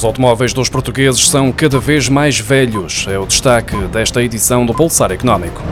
Os automóveis dos portugueses são cada vez mais velhos. É o destaque desta edição do Pulsar Económico.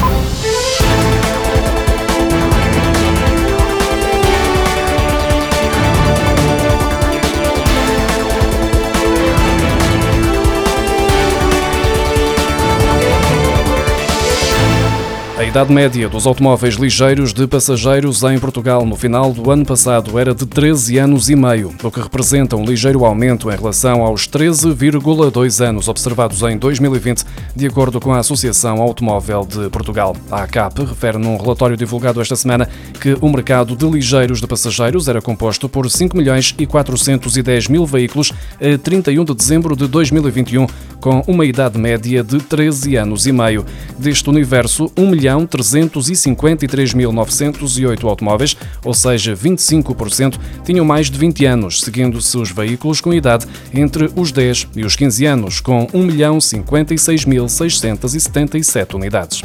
Idade média dos automóveis ligeiros de passageiros em Portugal no final do ano passado era de 13 anos e meio, o que representa um ligeiro aumento em relação aos 13,2 anos observados em 2020, de acordo com a Associação Automóvel de Portugal. A ACAP refere num relatório divulgado esta semana que o mercado de ligeiros de passageiros era composto por 5 milhões e 410 mil veículos a 31 de dezembro de 2021, com uma idade média de 13 anos e meio. Deste universo, 1 milhão 353.908 automóveis, ou seja, 25%, tinham mais de 20 anos, seguindo-se os veículos com idade entre os 10 e os 15 anos, com 1.056.677 unidades.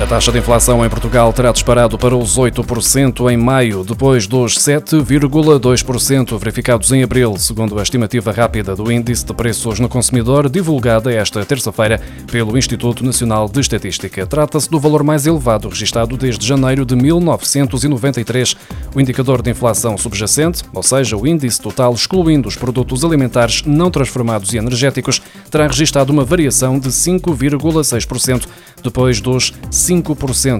A taxa de inflação em Portugal terá disparado para os 8% em maio, depois dos 7,2% verificados em abril, segundo a estimativa rápida do Índice de Preços no Consumidor, divulgada esta terça-feira pelo Instituto Nacional de Estatística. Trata-se do valor mais elevado registrado desde janeiro de 1993. O indicador de inflação subjacente, ou seja, o índice total excluindo os produtos alimentares não transformados e energéticos, terá registrado uma variação de 5,6%, depois dos 5%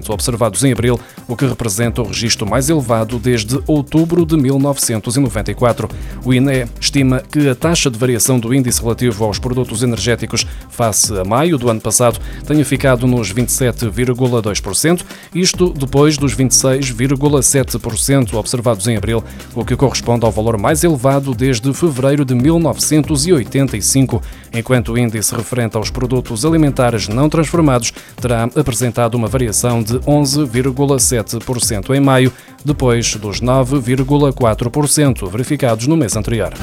observados em abril, o que representa o registro mais elevado desde outubro de 1994. O INE estima que a taxa de variação do índice relativo aos produtos energéticos face a maio do ano passado tenha ficado nos 27,2%, isto depois dos 26,7% observados em abril, o que corresponde ao valor mais elevado desde fevereiro de 1985, enquanto o índice referente aos produtos alimentares não transformados terá apresentado uma variação de 11,7% em maio, depois dos 9,4% verificados no mês anterior.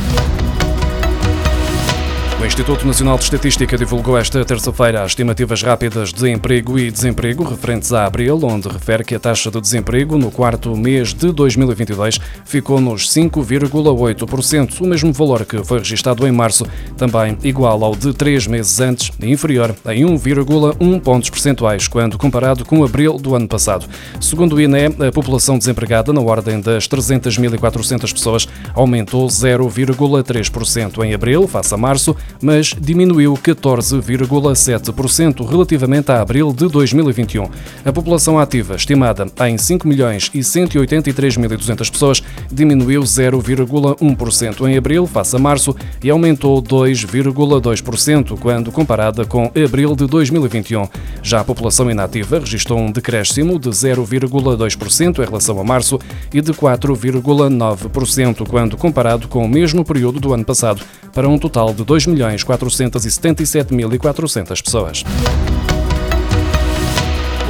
O Instituto Nacional de Estatística divulgou esta terça-feira as estimativas rápidas de emprego e desemprego referentes a abril, onde refere que a taxa de desemprego no quarto mês de 2022 ficou nos 5,8%, o mesmo valor que foi registado em março, também igual ao de três meses antes e inferior em 1,1 pontos percentuais quando comparado com abril do ano passado. Segundo o INE, a população desempregada, na ordem das 300.400 pessoas, aumentou 0,3% em abril, face a março, mas diminuiu 14,7% relativamente a abril de 2021. A população ativa, estimada em 5 milhões e 183.200 pessoas, diminuiu 0,1% em abril face a março e aumentou 2,2% quando comparada com abril de 2021. Já a população inativa registrou um decréscimo de 0,2% em relação a março e de 4,9% quando comparado com o mesmo período do ano passado, para um total de 2 milhões 477.400 pessoas.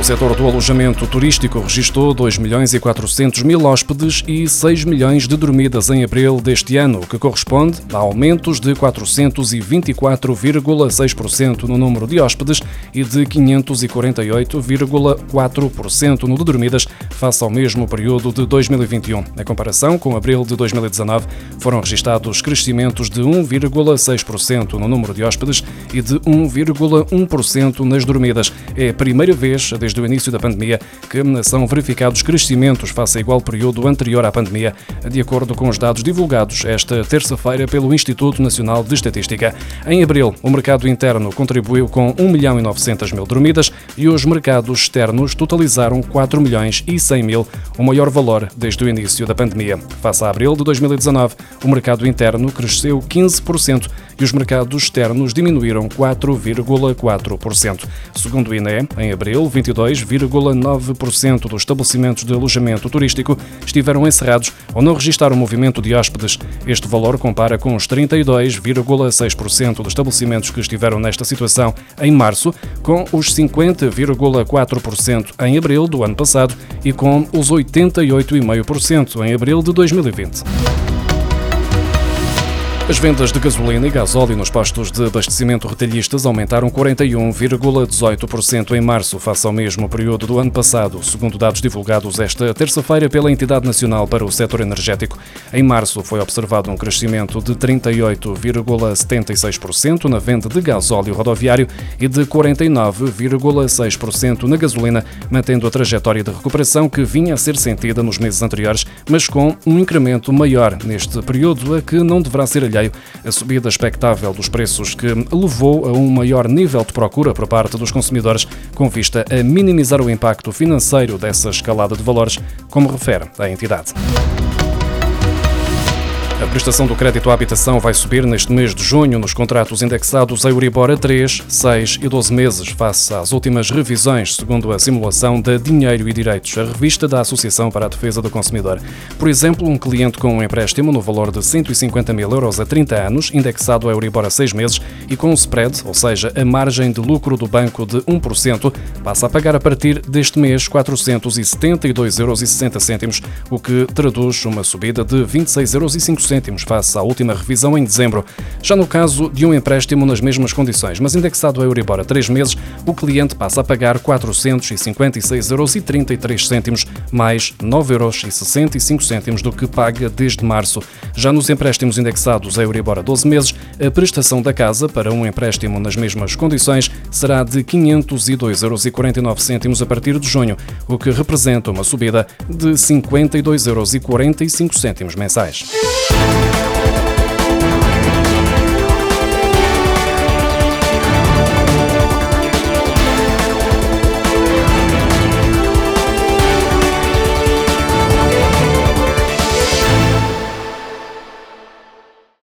O setor do alojamento turístico registrou 2 milhões e 400 mil hóspedes e 6 milhões de dormidas em abril deste ano, o que corresponde a aumentos de 424,6% no número de hóspedes e de 548,4% no de dormidas face ao mesmo período de 2021. Na comparação com abril de 2019, foram registados crescimentos de 1,6% no número de hóspedes e de 1,1% nas dormidas. É a primeira vez desde desde o início da pandemia que são verificados crescimentos face a igual período anterior à pandemia, de acordo com os dados divulgados esta terça-feira pelo Instituto Nacional de Estatística. Em abril, o mercado interno contribuiu com 1 milhão e 900 mil dormidas e os mercados externos totalizaram 4 milhões e 100 mil, o maior valor desde o início da pandemia. Face a abril de 2019, o mercado interno cresceu 15% e os mercados externos diminuíram 4,4%. Segundo o INE, em abril, 22,9% dos estabelecimentos de alojamento turístico estiveram encerrados ou não registaram movimento de hóspedes. Este valor compara com os 32,6% dos estabelecimentos que estiveram nesta situação em março, com os 50,4% em abril do ano passado e com os 88,5% em abril de 2020. As vendas de gasolina e gasóleo nos postos de abastecimento retalhistas aumentaram 41,18% em março, face ao mesmo período do ano passado, segundo dados divulgados esta terça-feira pela Entidade Nacional para o Setor Energético. Em março foi observado um crescimento de 38,76% na venda de gasóleo rodoviário e de 49,6% na gasolina, mantendo a trajetória de recuperação que vinha a ser sentida nos meses anteriores, mas com um incremento maior neste período, a que não deverá ser alheio a subida expectável dos preços que levou a um maior nível de procura por parte dos consumidores, com vista a minimizar o impacto financeiro dessa escalada de valores, como refere a entidade. A prestação do crédito à habitação vai subir neste mês de junho nos contratos indexados a Euribor a 3, 6 e 12 meses, face às últimas revisões, segundo a simulação da Dinheiro e Direitos, a revista da Associação para a Defesa do Consumidor. Por exemplo, um cliente com um empréstimo no valor de 150 mil euros a 30 anos, indexado a Euribor a 6 meses e com um spread, ou seja, a margem de lucro do banco de 1%, passa a pagar a partir deste mês 472,60 euros, o que traduz uma subida de 26,05 euros cêntimos face à última revisão em dezembro. Já no caso de um empréstimo nas mesmas condições, mas indexado a Euribor a três meses, o cliente passa a pagar 456,33 euros, mais 9,65 euros do que paga desde março. Já nos empréstimos indexados a Euribor a 12 meses, a prestação da casa para um empréstimo nas mesmas condições será de 502,49 euros a partir de junho, o que representa uma subida de 52,45 euros mensais. Thank you